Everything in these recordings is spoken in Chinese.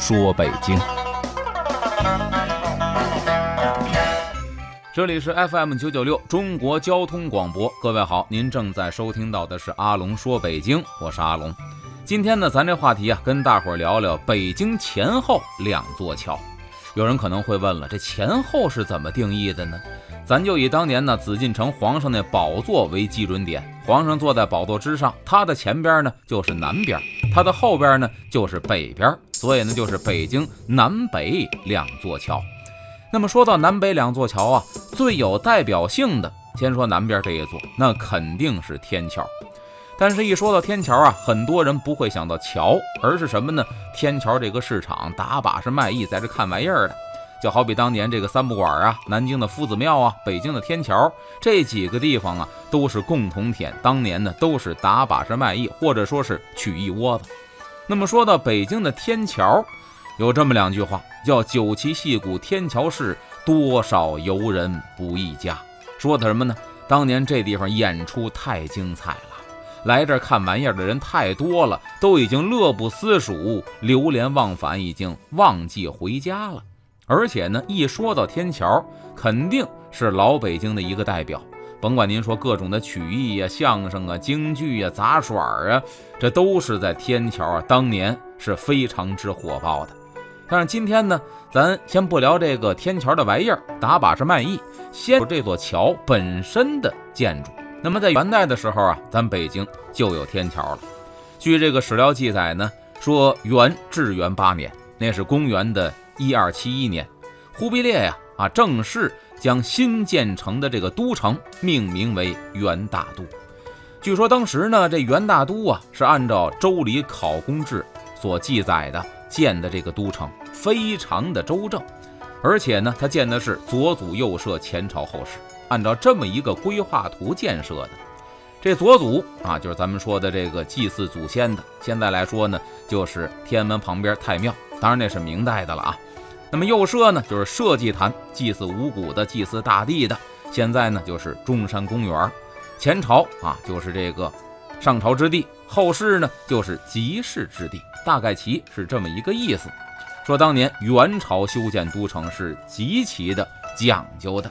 说北京。这里是 FM 九九六中国交通广播，各位好，您正在收听到的是阿龙说北京，我是阿龙。今天呢，咱这话题啊，跟大伙儿聊聊北京前后两座桥。有人可能会问了，这前后是怎么定义的呢？咱就以当年呢紫禁城皇上那宝座为基准点，皇上坐在宝座之上，他的前边呢就是南边，他的后边呢就是北边，所以呢就是北京南北两座桥。那么说到南北两座桥啊，最有代表性的，先说南边这一座，那肯定是天桥。但是，一说到天桥啊，很多人不会想到桥，而是什么呢？天桥这个市场，打把式卖艺，在这看玩意儿的。就好比当年这个三不管啊，南京的夫子庙啊，北京的天桥这几个地方啊，都是共同点。当年呢，都是打把式卖艺，或者说是曲艺窝子。那么说到北京的天桥，有这么两句话，叫“酒旗戏鼓天桥市，多少游人不一家”。说的什么呢？当年这地方演出太精彩了，来这儿看玩意儿的人太多了，都已经乐不思蜀，流连忘返，已经忘记回家了。而且呢，一说到天桥，肯定是老北京的一个代表。甭管您说各种的曲艺呀、相声啊、京剧呀、杂耍啊，这都是在天桥啊当年是非常之火爆的。但是今天呢，咱先不聊这个天桥的玩意儿，打把式卖艺，先说这座桥本身的建筑。那么在元代的时候啊，咱北京就有天桥了。据这个史料记载呢，说元至元八年，那是公元的一二七一年，忽必烈呀啊正式将新建成的这个都城命名为元大都。据说当时呢，这元大都啊是按照《周礼考公志》所记载的建的这个都城。非常的周正，而且呢，他建的是左祖右社，前朝后世，按照这么一个规划图建设的。这左祖啊，就是咱们说的这个祭祀祖先的，现在来说呢，就是天安门旁边太庙，当然那是明代的了啊。那么右社呢，就是社稷坛，祭祀五谷的，祭祀大地的，现在呢就是中山公园。前朝啊，就是这个上朝之地；后世呢，就是集市之地，大概其是这么一个意思。说当年元朝修建都城是极其的讲究的，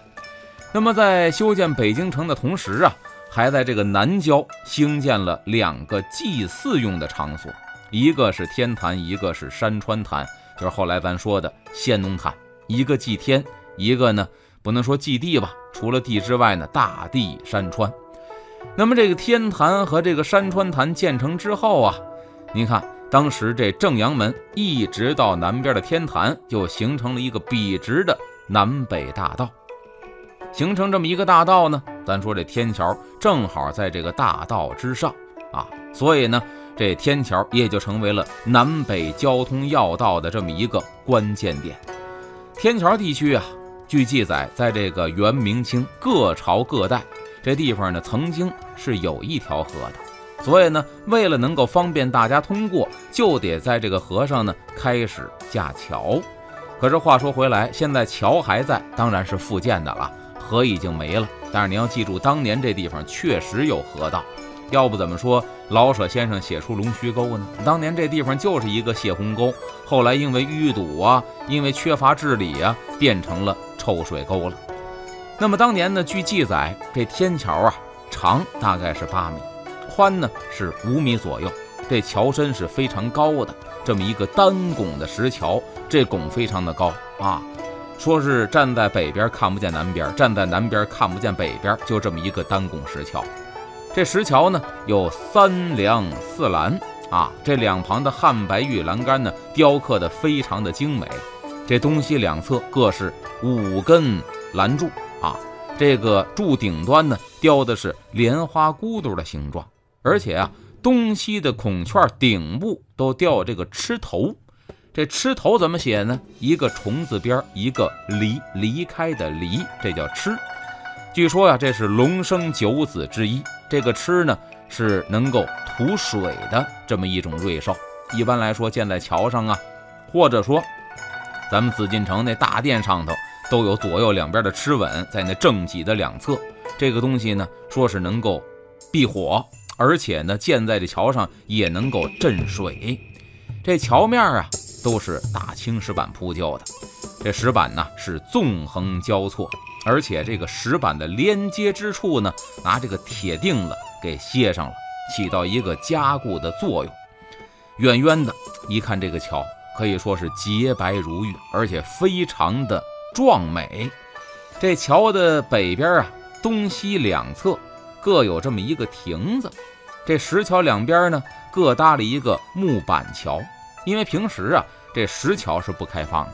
那么在修建北京城的同时啊，还在这个南郊兴建了两个祭祀用的场所，一个是天坛，一个是山川坛，就是后来咱说的先农坛。一个祭天，一个呢不能说祭地吧，除了地之外呢，大地山川。那么这个天坛和这个山川坛建成之后啊，您看。当时这正阳门一直到南边的天坛，就形成了一个笔直的南北大道。形成这么一个大道呢，咱说这天桥正好在这个大道之上啊，所以呢，这天桥也就成为了南北交通要道的这么一个关键点。天桥地区啊，据记载，在这个元、明清各朝各代，这地方呢，曾经是有一条河的。所以呢，为了能够方便大家通过，就得在这个河上呢开始架桥。可是话说回来，现在桥还在，当然是复建的了，河已经没了。但是你要记住，当年这地方确实有河道，要不怎么说老舍先生写出龙须沟呢？当年这地方就是一个泄洪沟，后来因为淤堵啊，因为缺乏治理啊，变成了臭水沟了。那么当年呢，据记载，这天桥啊长大概是八米。宽呢是五米左右，这桥身是非常高的，这么一个单拱的石桥，这拱非常的高啊，说是站在北边看不见南边，站在南边看不见北边，就这么一个单拱石桥。这石桥呢有三梁四栏啊，这两旁的汉白玉栏杆呢雕刻的非常的精美，这东西两侧各是五根栏柱啊，这个柱顶端呢雕的是莲花骨朵的形状。而且啊，东西的孔圈顶部都雕这个螭头，这吃头怎么写呢？一个虫字边，一个离，离开的离，这叫吃。据说呀，这是龙生九子之一。这个吃呢，是能够吐水的这么一种瑞兽。一般来说，建在桥上啊，或者说咱们紫禁城那大殿上头，都有左右两边的螭吻，在那正脊的两侧。这个东西呢，说是能够避火，而且呢，建在这桥上也能够镇水。这桥面啊。都是大青石板铺就的，这石板呢是纵横交错，而且这个石板的连接之处呢，拿这个铁钉子给楔上了，起到一个加固的作用。远远的一看，这个桥可以说是洁白如玉，而且非常的壮美。这桥的北边啊，东西两侧各有这么一个亭子，这石桥两边呢各搭了一个木板桥。因为平时啊，这石桥是不开放的，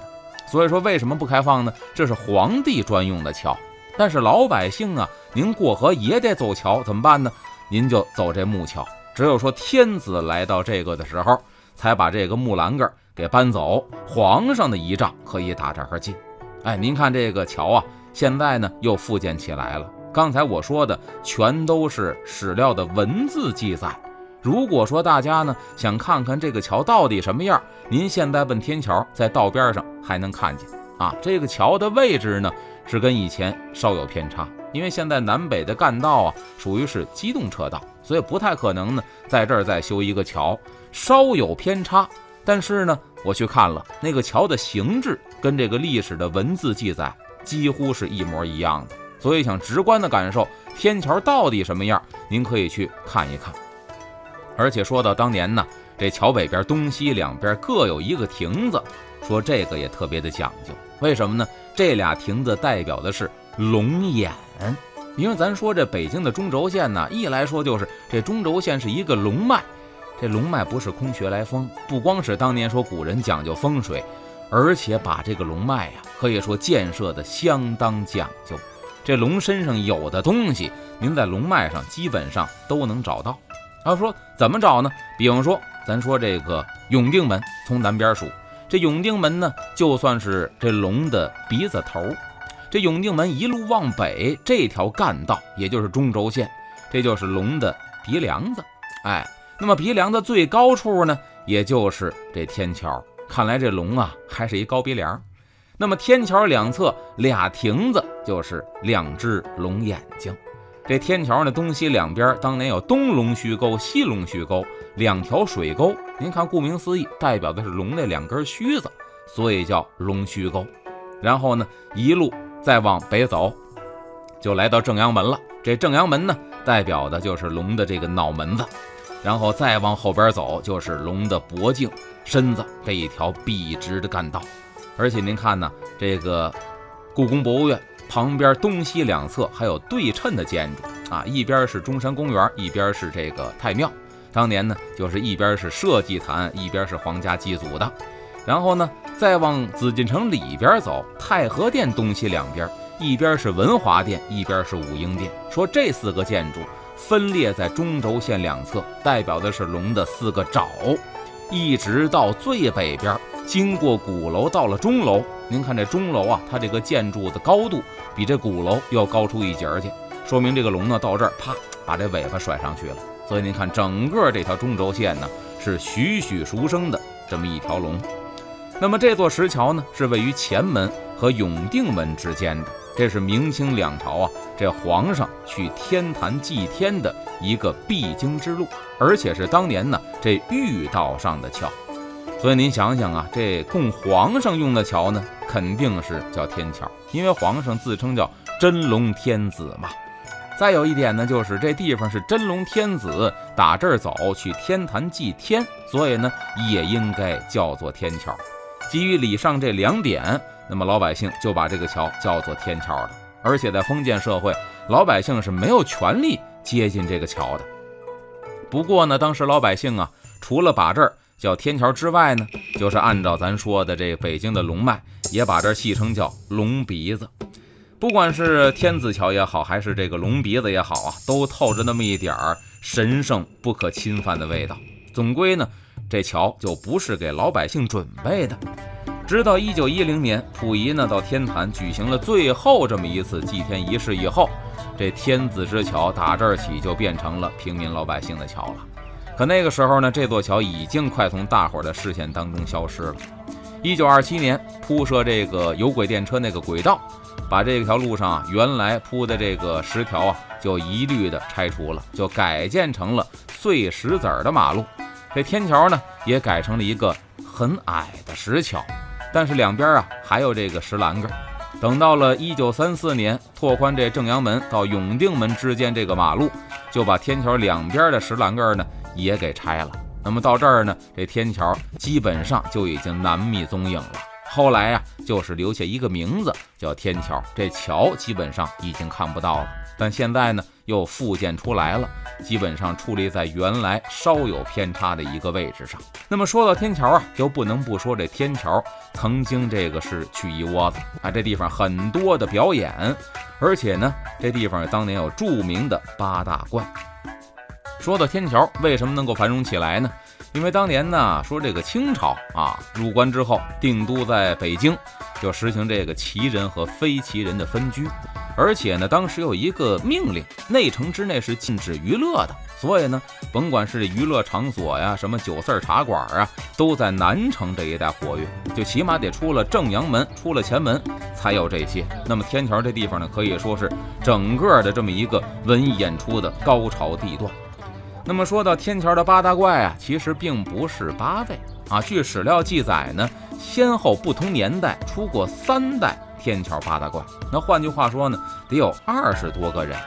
所以说为什么不开放呢？这是皇帝专用的桥，但是老百姓啊，您过河也得走桥，怎么办呢？您就走这木桥。只有说天子来到这个的时候，才把这个木栏杆给搬走，皇上的仪仗可以打这儿进。哎，您看这个桥啊，现在呢又复建起来了。刚才我说的全都是史料的文字记载。如果说大家呢想看看这个桥到底什么样，您现在奔天桥，在道边上还能看见啊。这个桥的位置呢是跟以前稍有偏差，因为现在南北的干道啊属于是机动车道，所以不太可能呢在这儿再修一个桥，稍有偏差。但是呢，我去看了那个桥的形制，跟这个历史的文字记载几乎是一模一样的。所以想直观的感受天桥到底什么样，您可以去看一看。而且说到当年呢，这桥北边东西两边各有一个亭子，说这个也特别的讲究。为什么呢？这俩亭子代表的是龙眼，因为咱说这北京的中轴线呢，一来说就是这中轴线是一个龙脉，这龙脉不是空穴来风，不光是当年说古人讲究风水，而且把这个龙脉呀，可以说建设的相当讲究。这龙身上有的东西，您在龙脉上基本上都能找到。他说：“怎么找呢？比方说，咱说这个永定门，从南边数，这永定门呢，就算是这龙的鼻子头。这永定门一路往北，这条干道也就是中轴线，这就是龙的鼻梁子。哎，那么鼻梁的最高处呢，也就是这天桥。看来这龙啊，还是一高鼻梁。那么天桥两侧俩亭子，就是两只龙眼睛。”这天桥呢，东西两边当年有东龙须沟、西龙须沟两条水沟。您看，顾名思义，代表的是龙那两根须子，所以叫龙须沟。然后呢，一路再往北走，就来到正阳门了。这正阳门呢，代表的就是龙的这个脑门子。然后再往后边走，就是龙的脖颈、身子这一条笔直的干道。而且您看呢，这个故宫博物院。旁边东西两侧还有对称的建筑啊，一边是中山公园，一边是这个太庙。当年呢，就是一边是社稷坛，一边是皇家祭祖的。然后呢，再往紫禁城里边走，太和殿东西两边，一边是文华殿，一边是武英殿。说这四个建筑分列在中轴线两侧，代表的是龙的四个爪，一直到最北边。经过鼓楼到了钟楼，您看这钟楼啊，它这个建筑的高度比这鼓楼要高出一截儿去，说明这个龙呢到这儿啪把这尾巴甩上去了。所以您看整个这条中轴线呢是栩栩如生的这么一条龙。那么这座石桥呢是位于前门和永定门之间的，这是明清两朝啊这皇上去天坛祭天的一个必经之路，而且是当年呢这御道上的桥。所以您想想啊，这供皇上用的桥呢，肯定是叫天桥，因为皇上自称叫真龙天子嘛。再有一点呢，就是这地方是真龙天子打这儿走去天坛祭天，所以呢也应该叫做天桥。基于以上这两点，那么老百姓就把这个桥叫做天桥了。而且在封建社会，老百姓是没有权利接近这个桥的。不过呢，当时老百姓啊，除了把这儿。叫天桥之外呢，就是按照咱说的这北京的龙脉，也把这戏称叫龙鼻子。不管是天子桥也好，还是这个龙鼻子也好啊，都透着那么一点儿神圣不可侵犯的味道。总归呢，这桥就不是给老百姓准备的。直到一九一零年，溥仪呢到天坛举行了最后这么一次祭天仪式以后，这天子之桥打这儿起就变成了平民老百姓的桥了。可那个时候呢，这座桥已经快从大伙儿的视线当中消失了。一九二七年铺设这个有轨电车那个轨道，把这条路上啊原来铺的这个石条啊就一律的拆除了，就改建成了碎石子儿的马路。这天桥呢也改成了一个很矮的石桥。但是两边啊还有这个石栏杆。等到了一九三四年，拓宽这正阳门到永定门之间这个马路，就把天桥两边的石栏杆呢也给拆了。那么到这儿呢，这天桥基本上就已经难觅踪影了。后来呀，就是留下一个名字叫天桥，这桥基本上已经看不到了。但现在呢，又复建出来了，基本上矗立在原来稍有偏差的一个位置上。那么说到天桥啊，就不能不说这天桥曾经这个是曲艺窝子啊，这地方很多的表演，而且呢，这地方当年有著名的八大怪。说到天桥，为什么能够繁荣起来呢？因为当年呢，说这个清朝啊入关之后，定都在北京，就实行这个旗人和非旗人的分居。而且呢，当时有一个命令，内城之内是禁止娱乐的。所以呢，甭管是娱乐场所呀，什么酒肆茶馆啊，都在南城这一带活跃。就起码得出了正阳门，出了前门才有这些。那么天桥这地方呢，可以说是整个的这么一个文艺演出的高潮地段。那么说到天桥的八大怪啊，其实并不是八位啊。据史料记载呢，先后不同年代出过三代。天桥八大怪，那换句话说呢，得有二十多个人。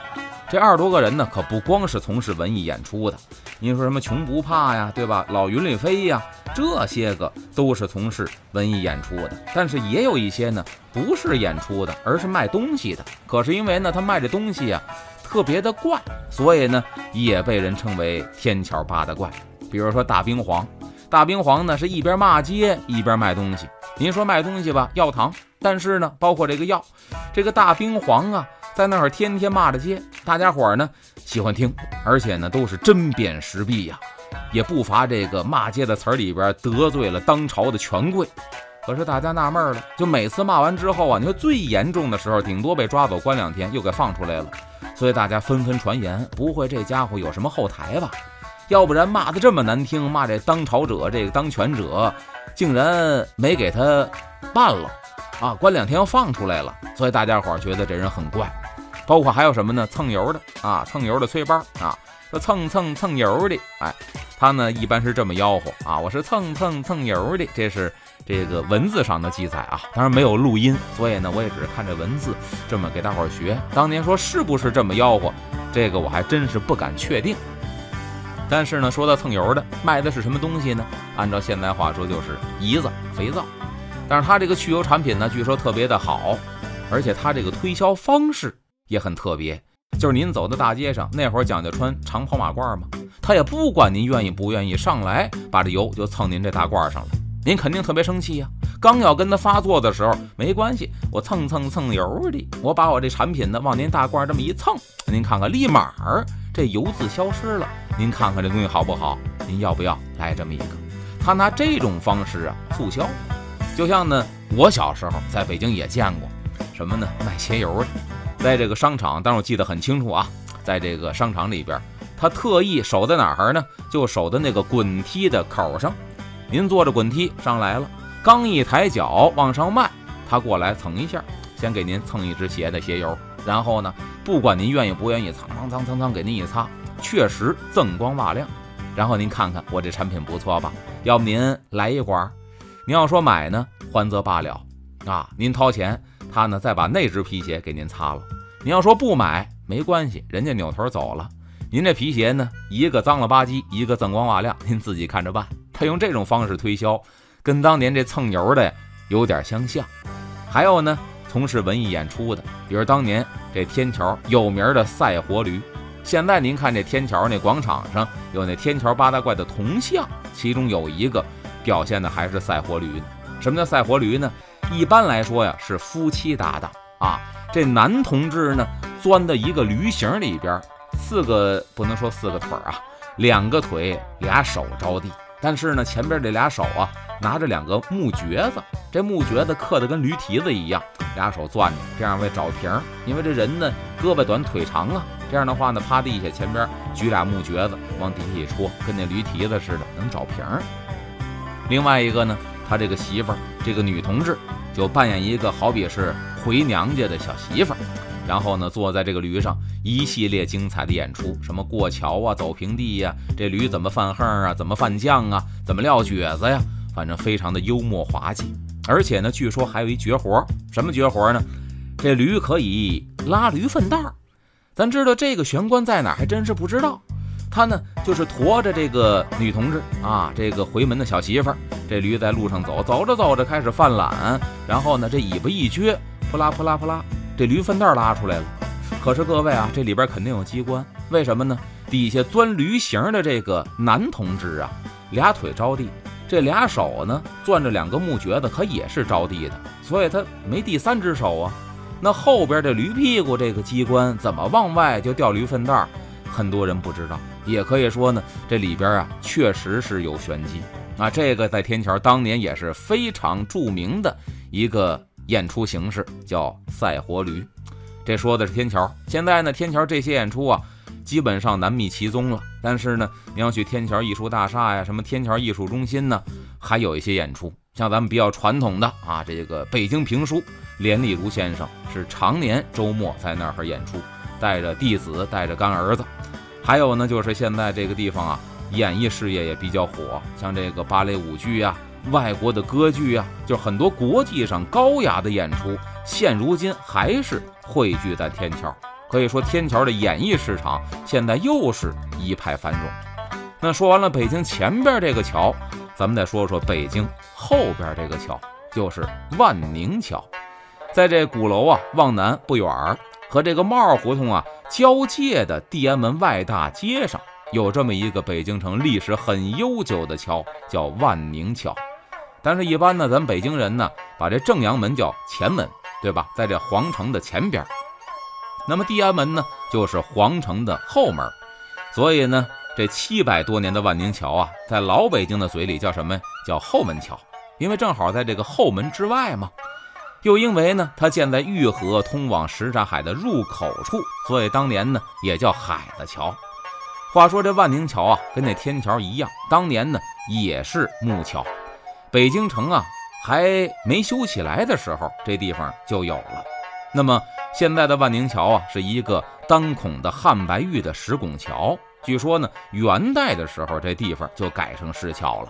这二十多个人呢，可不光是从事文艺演出的。您说什么穷不怕呀，对吧？老云里飞呀，这些个都是从事文艺演出的。但是也有一些呢，不是演出的，而是卖东西的。可是因为呢，他卖这东西啊，特别的怪，所以呢，也被人称为天桥八大怪。比如说大冰皇，大冰皇呢是一边骂街一边卖东西。您说卖东西吧，药糖。但是呢，包括这个药，这个大冰皇啊，在那儿天天骂着街，大家伙儿呢喜欢听，而且呢都是针砭时弊呀，也不乏这个骂街的词儿里边得罪了当朝的权贵。可是大家纳闷了，就每次骂完之后啊，你说最严重的时候，顶多被抓走关两天，又给放出来了。所以大家纷纷传言，不会这家伙有什么后台吧？要不然骂的这么难听，骂这当朝者，这个当权者，竟然没给他办了。啊，关两天又放出来了，所以大家伙觉得这人很怪。包括还有什么呢？蹭油的啊，蹭油的催班啊，说蹭蹭蹭油的，哎，他呢一般是这么吆喝啊，我是蹭蹭蹭油的，这是这个文字上的记载啊，当然没有录音，所以呢我也只是看这文字这么给大伙儿学。当年说是不是这么吆喝，这个我还真是不敢确定。但是呢，说到蹭油的，卖的是什么东西呢？按照现在话说，就是胰子、肥皂。但是它这个去油产品呢，据说特别的好，而且它这个推销方式也很特别。就是您走到大街上，那会儿讲究穿长跑马褂嘛，他也不管您愿意不愿意，上来把这油就蹭您这大褂上了，您肯定特别生气呀。刚要跟他发作的时候，没关系，我蹭蹭蹭油的，我把我这产品呢往您大褂这么一蹭，您看看，立马儿这油渍消失了。您看看这东西好不好？您要不要来这么一个？他拿这种方式啊促销。就像呢，我小时候在北京也见过，什么呢？卖鞋油的，在这个商场，当然我记得很清楚啊，在这个商场里边，他特意守在哪儿呢？就守在那个滚梯的口上。您坐着滚梯上来了，刚一抬脚往上迈，他过来蹭一下，先给您蹭一只鞋的鞋油，然后呢，不管您愿意不愿意，蹭蹭蹭蹭蹭给您一擦，确实锃光瓦亮。然后您看看我这产品不错吧？要不您来一管？您要说买呢，欢则罢了，啊，您掏钱，他呢再把那只皮鞋给您擦了。您要说不买，没关系，人家扭头走了。您这皮鞋呢，一个脏了吧唧，一个锃光瓦亮，您自己看着办。他用这种方式推销，跟当年这蹭油的有点相像。还有呢，从事文艺演出的，比如当年这天桥有名的赛活驴。现在您看这天桥那广场上有那天桥八大怪的铜像，其中有一个。表现的还是赛活驴呢？什么叫赛活驴呢？一般来说呀，是夫妻搭档啊。这男同志呢，钻到一个驴形里边，四个不能说四个腿啊，两个腿俩手着地但是呢，前边这俩手啊，拿着两个木橛子，这木橛子刻的跟驴蹄子一样，俩手攥着，这样为找平。因为这人呢，胳膊短腿长啊，这样的话呢，趴地下前边举俩木橛子，往底下一戳，跟那驴蹄子似的，能找平。另外一个呢，他这个媳妇儿，这个女同志，就扮演一个好比是回娘家的小媳妇儿。然后呢，坐在这个驴上，一系列精彩的演出，什么过桥啊，走平地呀，这驴怎么犯横啊，怎么犯犟啊，怎么撂蹶子呀，反正非常的幽默滑稽。而且呢，据说还有一绝活，什么绝活呢？这驴可以拉驴粪袋儿。咱知道这个玄关在哪儿，还真是不知道。他呢，就是驮着这个女同志啊，这个回门的小媳妇儿，这驴在路上走，走着走着开始犯懒，然后呢，这尾巴一撅，扑啦扑啦扑啦。这驴粪袋拉出来了，可是各位啊，这里边肯定有机关，为什么呢？底下钻驴形的这个男同志啊，俩腿着地，这俩手呢攥着两个木橛子，可也是着地的，所以他没第三只手啊。那后边这驴屁股这个机关怎么往外就掉驴粪袋？很多人不知道，也可以说呢，这里边啊确实是有玄机啊。这个在天桥当年也是非常著名的一个。演出形式叫赛活驴，这说的是天桥。现在呢，天桥这些演出啊，基本上难觅其踪了。但是呢，你要去天桥艺术大厦呀，什么天桥艺术中心呢，还有一些演出。像咱们比较传统的啊，这个北京评书，连丽如先生是常年周末在那儿演出，带着弟子，带着干儿子。还有呢，就是现在这个地方啊，演艺事业也比较火，像这个芭蕾舞剧呀。外国的歌剧啊，就是很多国际上高雅的演出，现如今还是汇聚在天桥。可以说，天桥的演艺市场现在又是一派繁荣。那说完了北京前边这个桥，咱们再说说北京后边这个桥，就是万宁桥。在这鼓楼啊往南不远儿，和这个帽儿胡同啊交界的地安门外大街上，有这么一个北京城历史很悠久的桥，叫万宁桥。但是，一般呢，咱北京人呢，把这正阳门叫前门，对吧？在这皇城的前边。那么地安门呢，就是皇城的后门。所以呢，这七百多年的万宁桥啊，在老北京的嘴里叫什么？叫后门桥，因为正好在这个后门之外嘛。又因为呢，它建在御河通往什刹海的入口处，所以当年呢，也叫海子桥。话说这万宁桥啊，跟那天桥一样，当年呢，也是木桥。北京城啊，还没修起来的时候，这地方就有了。那么现在的万宁桥啊，是一个单孔的汉白玉的石拱桥。据说呢，元代的时候这地方就改成石桥了。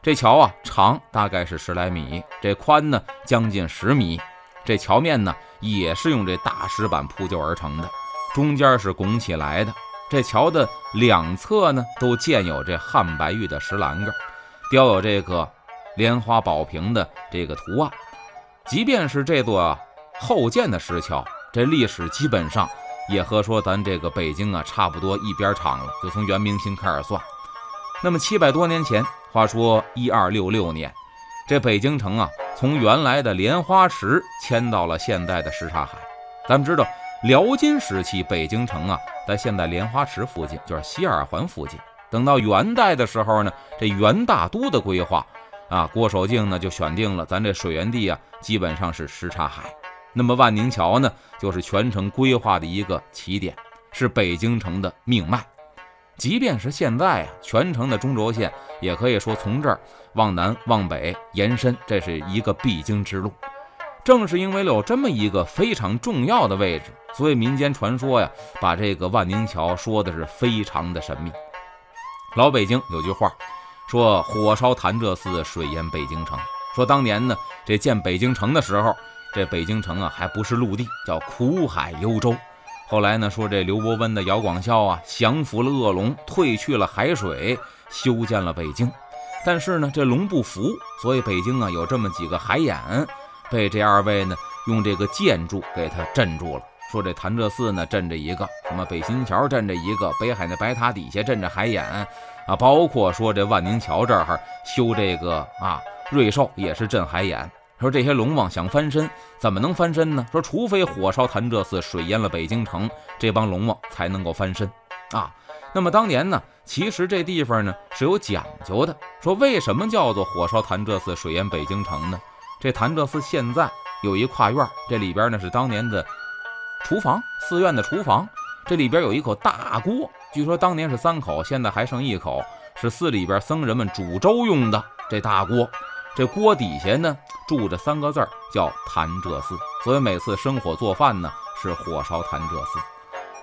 这桥啊，长大概是十来米，这宽呢将近十米。这桥面呢，也是用这大石板铺就而成的，中间是拱起来的。这桥的两侧呢，都建有这汉白玉的石栏杆，雕有这个。莲花宝瓶的这个图案，即便是这座后建的石桥，这历史基本上也和说咱这个北京啊差不多一边长了，就从元明清开始算。那么七百多年前，话说一二六六年，这北京城啊从原来的莲花池迁到了现在的什刹海。咱们知道，辽金时期北京城啊在现在莲花池附近，就是西二环附近。等到元代的时候呢，这元大都的规划。啊，郭守敬呢就选定了咱这水源地啊，基本上是什刹海。那么万宁桥呢，就是全城规划的一个起点，是北京城的命脉。即便是现在啊，全城的中轴线也可以说从这儿往南往北延伸，这是一个必经之路。正是因为有这么一个非常重要的位置，所以民间传说呀，把这个万宁桥说的是非常的神秘。老北京有句话。说火烧潭柘寺，水淹北京城。说当年呢，这建北京城的时候，这北京城啊还不是陆地，叫苦海幽州。后来呢，说这刘伯温的姚广孝啊降服了恶龙，退去了海水，修建了北京。但是呢，这龙不服，所以北京啊有这么几个海眼，被这二位呢用这个建筑给他镇住了。说这潭柘寺呢镇着一个，什么北新桥镇着一个，北海那白塔底下镇着海眼。啊，包括说这万宁桥这儿修这个啊，瑞兽也是镇海眼。说这些龙王想翻身，怎么能翻身呢？说除非火烧潭柘寺，水淹了北京城，这帮龙王才能够翻身。啊，那么当年呢，其实这地方呢是有讲究的。说为什么叫做火烧潭柘寺，水淹北京城呢？这潭柘寺现在有一跨院，这里边呢是当年的厨房，寺院的厨房。这里边有一口大锅，据说当年是三口，现在还剩一口，是寺里边僧人们煮粥用的。这大锅，这锅底下呢住着三个字，叫潭柘寺。所以每次生火做饭呢，是火烧潭柘寺。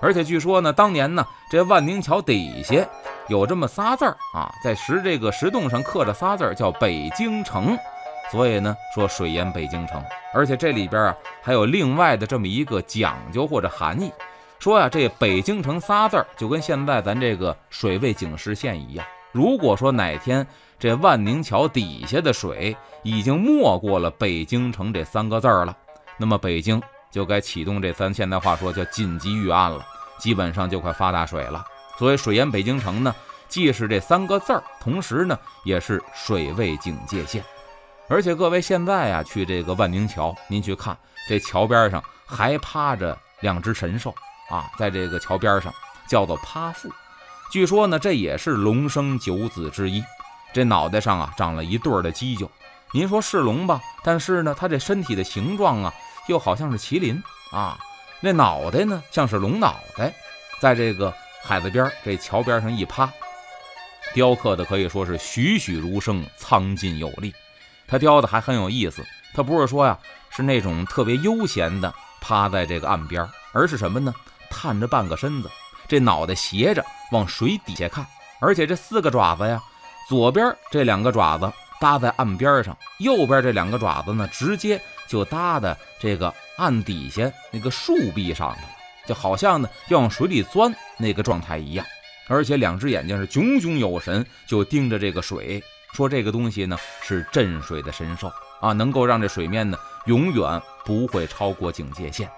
而且据说呢，当年呢，这万宁桥底下有这么仨字儿啊，在石这个石洞上刻着仨字儿，叫北京城。所以呢，说水淹北京城。而且这里边啊，还有另外的这么一个讲究或者含义，说呀，这北京城仨字儿就跟现在咱这个水位警示线一样。如果说哪天这万宁桥底下的水已经没过了北京城这三个字儿了，那么北京。就该启动这咱现代话说叫紧急预案了，基本上就快发大水了。所以水淹北京城呢，既是这三个字儿，同时呢也是水位警戒线。而且各位现在啊去这个万宁桥，您去看这桥边上还趴着两只神兽啊，在这个桥边上叫做趴父。据说呢这也是龙生九子之一，这脑袋上啊长了一对儿的犄角。您说是龙吧？但是呢它这身体的形状啊。又好像是麒麟啊，那脑袋呢像是龙脑袋，在这个海子边这桥边上一趴，雕刻的可以说是栩栩如生，苍劲有力。它雕的还很有意思，它不是说呀是那种特别悠闲的趴在这个岸边，而是什么呢？探着半个身子，这脑袋斜着往水底下看，而且这四个爪子呀，左边这两个爪子搭在岸边上，右边这两个爪子呢直接。就搭在这个岸底下那个树壁上头，就好像呢要往水里钻那个状态一样，而且两只眼睛是炯炯有神，就盯着这个水，说这个东西呢是镇水的神兽啊，能够让这水面呢永远不会超过警戒线。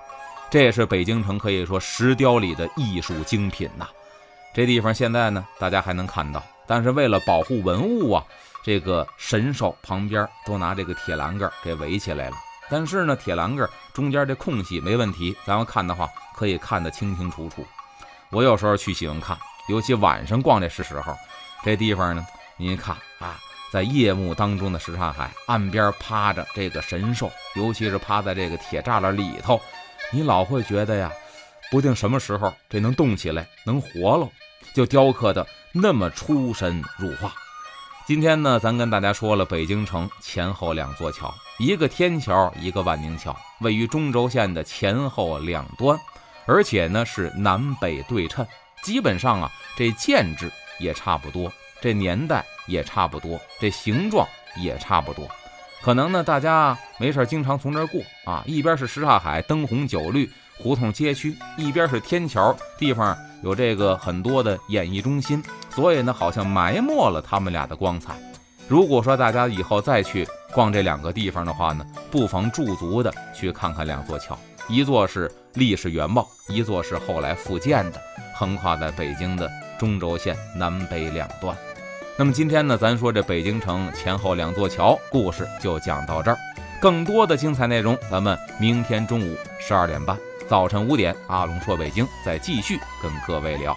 这也是北京城可以说石雕里的艺术精品呐。这地方现在呢大家还能看到，但是为了保护文物啊，这个神兽旁边都拿这个铁栏杆给围起来了。但是呢，铁栏杆中间这空隙没问题，咱们看的话可以看得清清楚楚。我有时候去喜欢看，尤其晚上逛这是时候。这地方呢，您看啊，在夜幕当中的什刹海岸边趴着这个神兽，尤其是趴在这个铁栅栏里头，你老会觉得呀，不定什么时候这能动起来，能活了，就雕刻的那么出神入化。今天呢，咱跟大家说了北京城前后两座桥，一个天桥，一个万宁桥，位于中轴线的前后两端，而且呢是南北对称。基本上啊，这建制也差不多，这年代也差不多，这形状也差不多。可能呢，大家没事经常从这儿过啊，一边是什刹海，灯红酒绿。胡同街区一边是天桥，地方有这个很多的演艺中心，所以呢，好像埋没了他们俩的光彩。如果说大家以后再去逛这两个地方的话呢，不妨驻足的去看看两座桥，一座是历史原貌，一座是后来复建的，横跨在北京的中轴线南北两端。那么今天呢，咱说这北京城前后两座桥故事就讲到这儿，更多的精彩内容，咱们明天中午十二点半。早晨五点，阿龙说：“北京再继续跟各位聊。”